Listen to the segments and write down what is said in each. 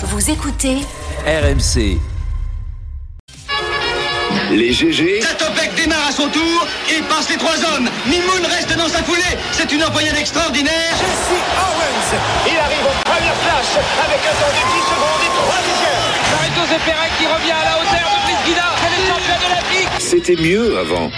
Vous écoutez RMC. Les GG. Katopek démarre à son tour et passe les trois hommes. Mimoun reste dans sa foulée. C'est une envoyade extraordinaire. Jesse Owens. Il arrive au premier flash avec un temps de 10 secondes et 3 dixièmes. Marie-José Pérez qui revient à la hauteur de Brice Guida. C'est le champion de l'Afrique. C'était mieux avant.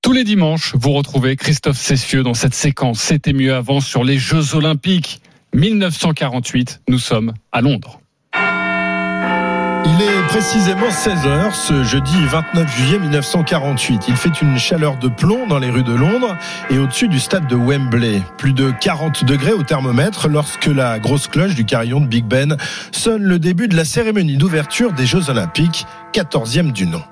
Tous les dimanches, vous retrouvez Christophe Cessieux dans cette séquence C'était mieux avant sur les Jeux Olympiques. 1948, nous sommes à Londres. Il est précisément 16h ce jeudi 29 juillet 1948. Il fait une chaleur de plomb dans les rues de Londres et au-dessus du stade de Wembley. Plus de 40 degrés au thermomètre lorsque la grosse cloche du carillon de Big Ben sonne le début de la cérémonie d'ouverture des Jeux Olympiques, 14e du nom.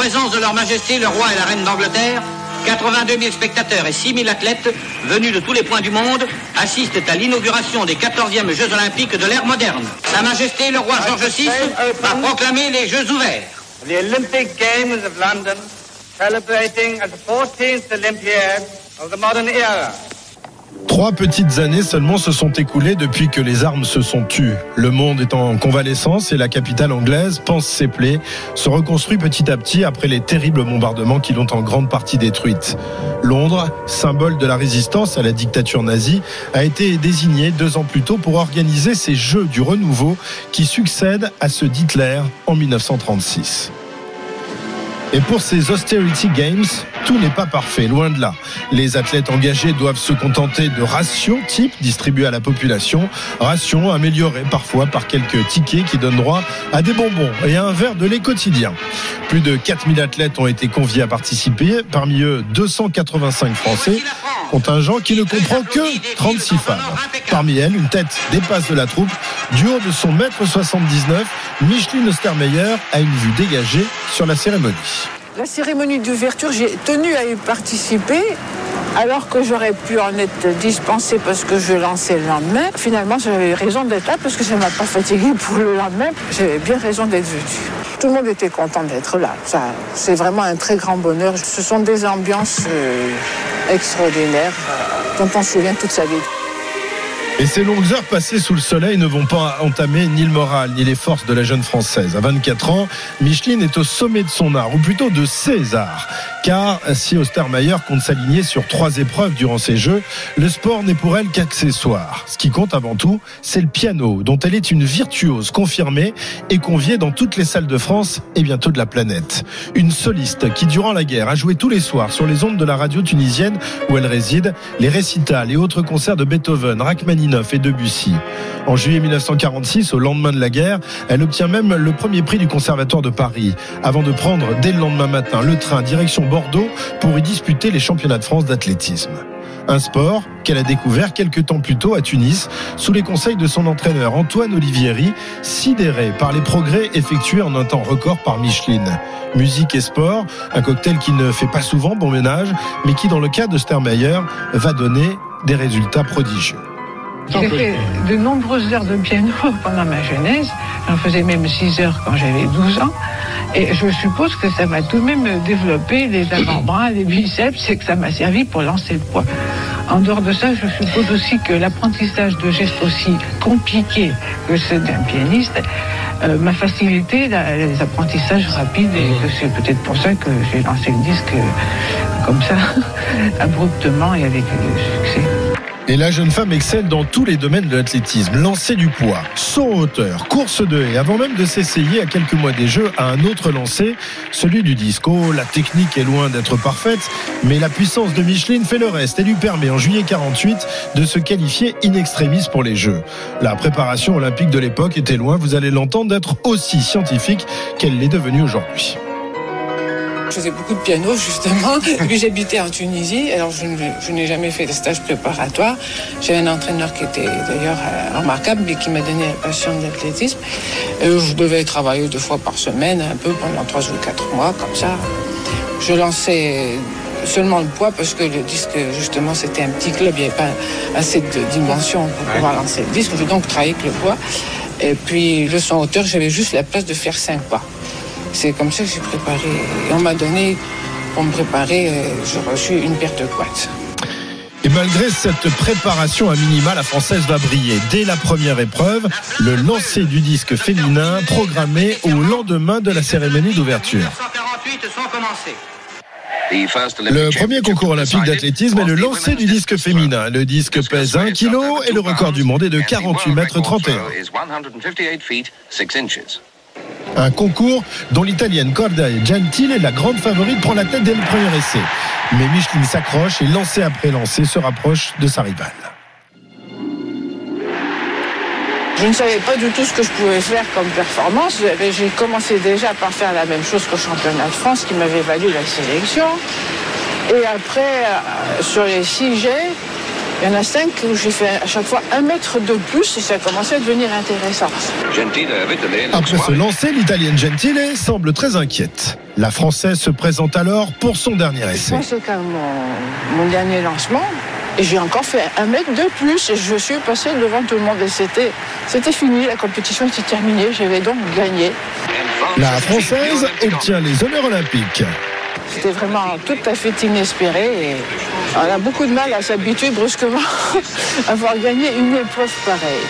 Présence de leur majesté le roi et la reine d'Angleterre, 82 000 spectateurs et 6 000 athlètes venus de tous les points du monde assistent à l'inauguration des 14e Jeux Olympiques de l'ère moderne. Sa Majesté le roi George VI a proclamé les Jeux ouverts. The Olympic Games of London, celebrating at the 14th Olympiad of the modern era. Trois petites années seulement se sont écoulées depuis que les armes se sont tues. Le monde est en convalescence et la capitale anglaise pense ses plaies, se reconstruit petit à petit après les terribles bombardements qui l'ont en grande partie détruite. Londres, symbole de la résistance à la dictature nazie, a été désigné deux ans plus tôt pour organiser ces Jeux du renouveau qui succèdent à ceux d'Hitler en 1936. Et pour ces Austerity Games, tout n'est pas parfait, loin de là. Les athlètes engagés doivent se contenter de rations type distribuées à la population, rations améliorées parfois par quelques tickets qui donnent droit à des bonbons et à un verre de lait quotidien. Plus de 4000 athlètes ont été conviés à participer, parmi eux 285 Français, contingent qui ne comprend que 36 femmes. Parmi elles, une tête dépasse de la troupe, du haut de son mètre 79, Micheline Ostermeyer a une vue dégagée sur la cérémonie. La cérémonie d'ouverture, j'ai tenu à y participer. Alors que j'aurais pu en être dispensée parce que je lançais le lendemain, finalement j'avais raison d'être là parce que ça ne m'a pas fatiguée pour le lendemain. J'avais bien raison d'être venue. Tout le monde était content d'être là. C'est vraiment un très grand bonheur. Ce sont des ambiances euh, extraordinaires euh, dont on se souvient toute sa vie. Et ces longues heures passées sous le soleil ne vont pas entamer ni le moral ni les forces de la jeune Française. À 24 ans, Micheline est au sommet de son art, ou plutôt de ses arts. Car si Ostermeyer compte s'aligner sur trois épreuves durant ces Jeux, le sport n'est pour elle qu'accessoire. Ce qui compte avant tout, c'est le piano, dont elle est une virtuose confirmée et conviée dans toutes les salles de France et bientôt de la planète. Une soliste qui, durant la guerre, a joué tous les soirs sur les ondes de la radio tunisienne où elle réside, les récitals et autres concerts de Beethoven, Rachmaninoff, et Debussy. En juillet 1946, au lendemain de la guerre, elle obtient même le premier prix du Conservatoire de Paris, avant de prendre dès le lendemain matin le train direction Bordeaux pour y disputer les championnats de France d'athlétisme. Un sport qu'elle a découvert quelques temps plus tôt à Tunis, sous les conseils de son entraîneur Antoine Olivieri, sidéré par les progrès effectués en un temps record par Micheline. Musique et sport, un cocktail qui ne fait pas souvent bon ménage, mais qui, dans le cas de Stermeyer, va donner des résultats prodigieux. J'ai fait de nombreuses heures de piano pendant ma jeunesse. J'en faisais même 6 heures quand j'avais 12 ans. Et je suppose que ça m'a tout de même développé les avant-bras, les biceps, et que ça m'a servi pour lancer le poids. En dehors de ça, je suppose aussi que l'apprentissage de gestes aussi compliqués que ceux d'un pianiste euh, m'a facilité la- les apprentissages rapides et que c'est peut-être pour ça que j'ai lancé le disque euh, comme ça, abruptement et avec euh, succès. Et la jeune femme excelle dans tous les domaines de l'athlétisme. Lancer du poids, saut hauteur, course de haie, avant même de s'essayer à quelques mois des Jeux à un autre lancer, celui du disco. La technique est loin d'être parfaite, mais la puissance de Micheline fait le reste et lui permet en juillet 48 de se qualifier in extremis pour les Jeux. La préparation olympique de l'époque était loin, vous allez l'entendre, d'être aussi scientifique qu'elle l'est devenue aujourd'hui. Je faisais beaucoup de piano, justement. Et puis j'habitais en Tunisie. Alors je, je n'ai jamais fait de stage préparatoire. J'avais un entraîneur qui était d'ailleurs euh, remarquable et qui m'a donné la passion de l'athlétisme. Et je devais travailler deux fois par semaine, un peu pendant trois ou quatre mois, comme ça. Je lançais seulement le poids parce que le disque, justement, c'était un petit club. Il n'y avait pas assez de dimensions pour pouvoir lancer le disque. J'ai donc travaillé avec le poids. Et puis le son hauteur, j'avais juste la place de faire cinq pas. C'est comme ça que j'ai préparé. Et on m'a donné pour me préparer, euh, j'ai reçu une paire de quads. Et malgré cette préparation à minima, la française va briller. Dès la première épreuve, le lancer du disque féminin programmé au lendemain de la cérémonie d'ouverture. 1948 sont commencés. Le premier concours olympique d'athlétisme est le lancer du disque féminin. Le disque pèse 1 kg et le record du monde est de 48 mètres 31. Un concours dont l'italienne Corda Gentile est la grande favorite prend la tête dès le premier essai. Mais Micheline s'accroche et lancé après lancé se rapproche de sa rivale. Je ne savais pas du tout ce que je pouvais faire comme performance. J'ai commencé déjà par faire la même chose qu'au championnat de France qui m'avait valu la sélection. Et après, euh, sur les six jets, il y en a cinq où j'ai fait à chaque fois un mètre de plus et ça commençait à devenir intéressant. Après ce lancer, l'italienne Gentile semble très inquiète. La française se présente alors pour son dernier essai. Moi, c'est comme mon, mon dernier lancement. Et j'ai encore fait un mètre de plus et je suis passé devant tout le monde. Et c'était, c'était fini, la compétition était terminée. J'avais donc gagné. La française obtient les honneurs olympiques. C'était vraiment tout à fait inespéré. Et on a beaucoup de mal à s'habituer brusquement à avoir gagné une épreuve pareille.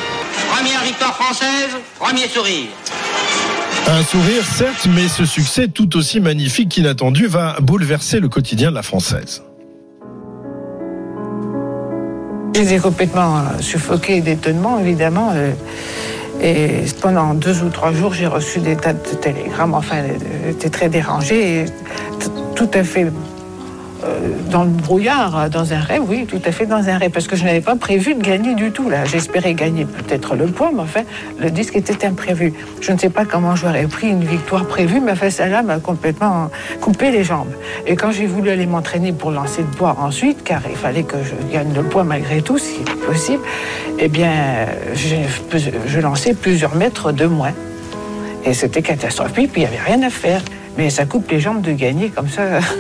Première victoire française, premier sourire. Un sourire, certes, mais ce succès tout aussi magnifique qu'inattendu va bouleverser le quotidien de la française. J'étais complètement euh, suffoquée d'étonnement, évidemment. euh, Et pendant deux ou trois jours, j'ai reçu des tas de télégrammes. Enfin, euh, j'étais très dérangée et tout à fait euh, dans le brouillard, dans un rêve, oui, tout à fait dans un rêve, parce que je n'avais pas prévu de gagner du tout. Là, j'espérais gagner peut-être le poids, mais enfin, le disque était imprévu. Je ne sais pas comment j'aurais pris une victoire prévue, mais enfin, celle-là m'a complètement coupé les jambes. Et quand j'ai voulu aller m'entraîner pour lancer le poids ensuite, car il fallait que je gagne le poids malgré tout, si possible, eh bien, je lançais plusieurs mètres de moins. Et c'était catastrophique, puis il n'y avait rien à faire. Mais ça coupe les jambes de gagner comme ça.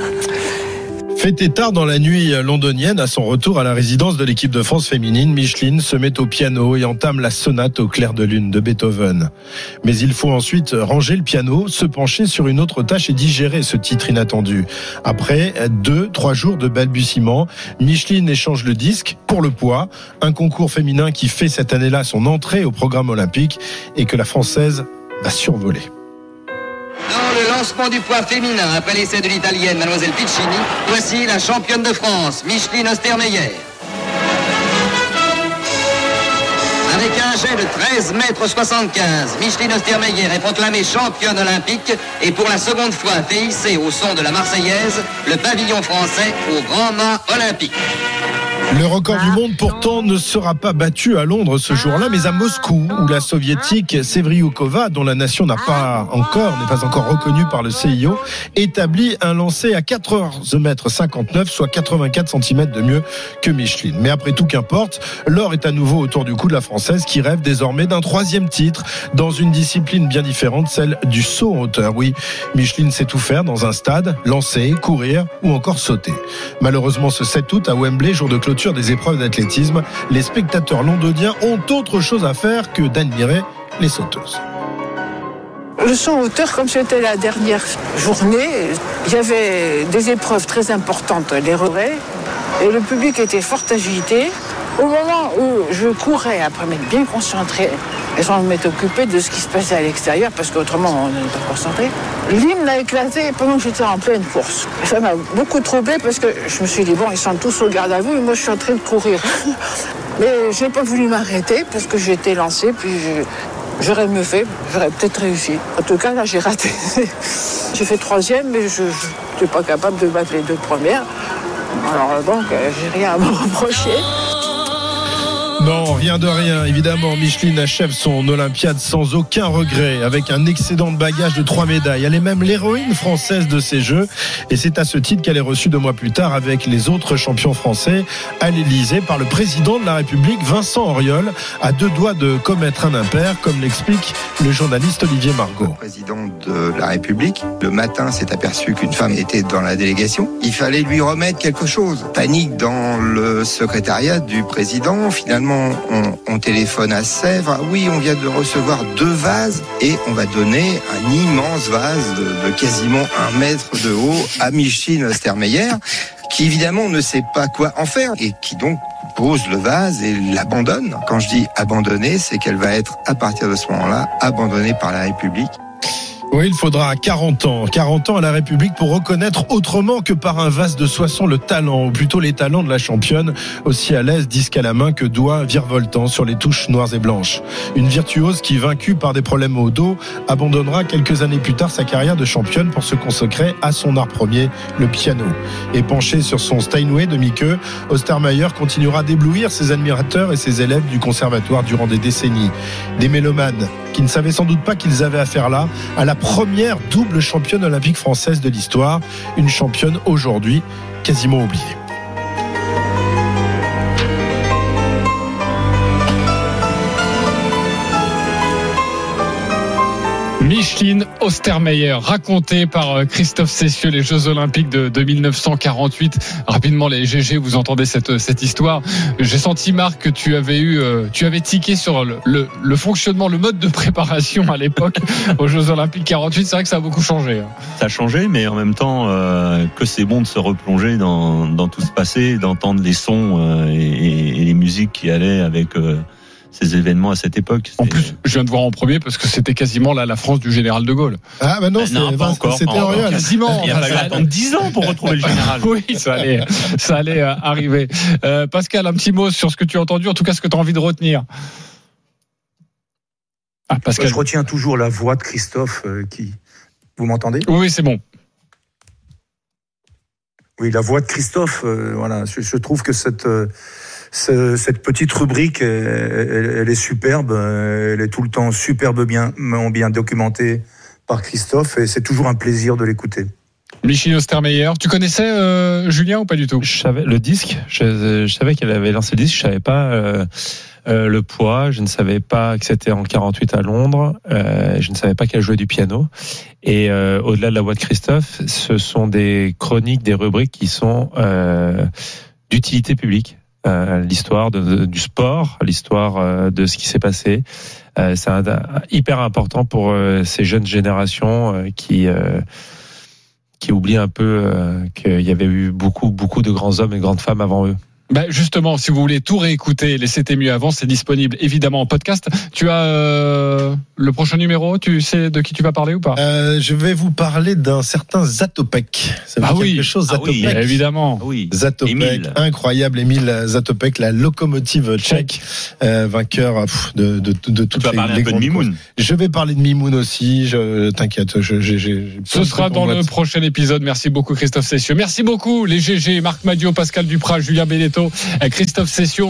Fêté tard dans la nuit londonienne, à son retour à la résidence de l'équipe de France féminine, Micheline se met au piano et entame la sonate au clair de lune de Beethoven. Mais il faut ensuite ranger le piano, se pencher sur une autre tâche et digérer ce titre inattendu. Après deux, trois jours de balbutiements, Micheline échange le disque pour le poids, un concours féminin qui fait cette année-là son entrée au programme olympique et que la française va survoler. Dans le lancement du poids féminin, après l'essai de l'italienne Mademoiselle Piccini, voici la championne de France, Micheline Ostermeyer. Avec un jet de 13 mètres 75, Micheline Ostermeyer est proclamée championne olympique et pour la seconde fois fait au son de la Marseillaise le pavillon français au grand mât olympique. Le record du monde pourtant ne sera pas battu à Londres ce jour-là, mais à Moscou, où la soviétique Sevriukova, dont la nation n'a pas encore, n'est pas encore reconnue par le CIO, établit un lancer à 14 mètres 59, soit 84 cm de mieux que Micheline. Mais après tout qu'importe, l'or est à nouveau autour du cou de la française qui rêve désormais d'un troisième titre dans une discipline bien différente, celle du saut en hauteur. Oui, Micheline sait tout faire dans un stade, lancer, courir ou encore sauter. Malheureusement, ce 7 août à Wembley, jour de clôture des épreuves d'athlétisme, les spectateurs londoniens ont autre chose à faire que d'admirer les sauteuses. Le son hauteur, comme c'était la dernière journée, il y avait des épreuves très importantes, les relais, et le public était fort agité. Au moment où je courais, après m'être bien concentré, et sans m'être occupé de ce qui se passait à l'extérieur, parce qu'autrement on n'est pas concentré, l'hymne a éclaté pendant que j'étais en pleine course. Ça m'a beaucoup troublé parce que je me suis dit, bon, ils sont tous au garde à vous, et moi je suis en train de courir. Mais je n'ai pas voulu m'arrêter parce que j'étais lancé, puis J'aurais mieux fait, j'aurais peut-être réussi. En tout cas, là, j'ai raté. j'ai fait troisième, mais je n'étais pas capable de battre les deux premières. Alors donc, j'ai rien à me reprocher. Non, rien de rien. Évidemment, Micheline achève son Olympiade sans aucun regret, avec un excédent de bagages de trois médailles. Elle est même l'héroïne française de ces Jeux. Et c'est à ce titre qu'elle est reçue deux mois plus tard avec les autres champions français à l'Élysée par le président de la République, Vincent Auriol, à deux doigts de commettre un impair, comme l'explique le journaliste Olivier Margot. président de la République. Le matin, s'est aperçu qu'une femme était dans la délégation. Il fallait lui remettre quelque chose. Panique dans le secrétariat du président. Finalement, on, on téléphone à Sèvres. Ah oui, on vient de recevoir deux vases et on va donner un immense vase de, quasiment un mètre de haut à Micheline Ostermeyer, qui évidemment ne sait pas quoi en faire et qui donc pose le vase et l'abandonne. Quand je dis abandonner, c'est qu'elle va être à partir de ce moment-là abandonnée par la République. Oui, il faudra 40 ans, 40 ans à la République pour reconnaître autrement que par un vase de Soissons le talent, ou plutôt les talents de la championne, aussi à l'aise, disque à la main que doigt virevoltant sur les touches noires et blanches. Une virtuose qui, vaincue par des problèmes au dos, abandonnera quelques années plus tard sa carrière de championne pour se consacrer à son art premier, le piano. Et penché sur son Steinway de Mickey, Ostermeyer continuera d'éblouir ses admirateurs et ses élèves du conservatoire durant des décennies. Des mélomanes qui ne savaient sans doute pas qu'ils avaient affaire là à la première double championne olympique française de l'histoire, une championne aujourd'hui quasiment oubliée. Micheline Ostermeyer, racontée par euh, Christophe Cessieux, les Jeux Olympiques de, de 1948. Rapidement, les GG, vous entendez cette, cette histoire. J'ai senti, Marc, que tu avais eu, euh, tu avais tiqué sur le, fonctionnement, le mode de préparation à l'époque aux Jeux Olympiques 48. C'est vrai que ça a beaucoup changé. hein. Ça a changé, mais en même temps, euh, que c'est bon de se replonger dans, dans tout ce passé, d'entendre les sons euh, et, les musiques qui allaient avec euh, ces événements à cette époque. En plus, je viens de voir en premier parce que c'était quasiment la, la France du général de Gaulle. Ah bah non, Bah non, c'est- pas encore, c'était encore. Quasiment. il a à attendre 10 ans pour retrouver le général. Oui, ça allait, ça allait euh, arriver. Euh, Pascal, un petit mot sur ce que tu as entendu, en tout cas ce que tu as envie de retenir. Ah, Pascal. Je retiens toujours la voix de Christophe euh, qui. Vous m'entendez? Oui, oui, c'est bon. Oui, la voix de Christophe. euh, voilà, je, je trouve que cette euh, ce- cette petite rubrique, euh, elle, elle est superbe. euh, Elle est tout le temps superbe bien bien documentée par Christophe et c'est toujours un plaisir de l'écouter. Michel Ostermeyer. Tu connaissais euh, Julien ou pas du tout? Je savais le disque, je, je savais qu'elle avait lancé le disque, je savais pas euh, euh, le poids, je ne savais pas que c'était en 48 à Londres, euh, je ne savais pas qu'elle jouait du piano. Et euh, au-delà de la voix de Christophe, ce sont des chroniques, des rubriques qui sont euh, d'utilité publique. Euh, l'histoire du sport, l'histoire euh, de ce qui s'est passé. Euh, c'est hyper important pour ces jeunes générations qui qui oublient un peu qu'il y avait eu beaucoup beaucoup de grands hommes et de grandes femmes avant eux. Bah Justement, si vous voulez tout réécouter, les C'était mieux avant, c'est disponible évidemment en podcast. Tu as euh, le prochain numéro Tu sais de qui tu vas parler ou pas? Euh, je vais vous parler d'un certain Zatopek. Ça Ah dit oui. quelque chose, Ah oui, Zatopek Évidemment. Ah oui. Zatopek, Émile. incroyable, Émile Zatopek, la locomotive tchèque, euh, vainqueur pff, de, de, de, de Tu toutes vas les, parler les un peu de grandes Mimoun. courses. Je vais parler de Mimoun aussi, je t'inquiète. Je, j'ai- j'ai Ce de sera dans le prochain épisode. Merci beaucoup Christophe Cessieux. Merci beaucoup les GG, Marc Madio, Pascal Duprat, Julien Benetto, Christophe Cessieux.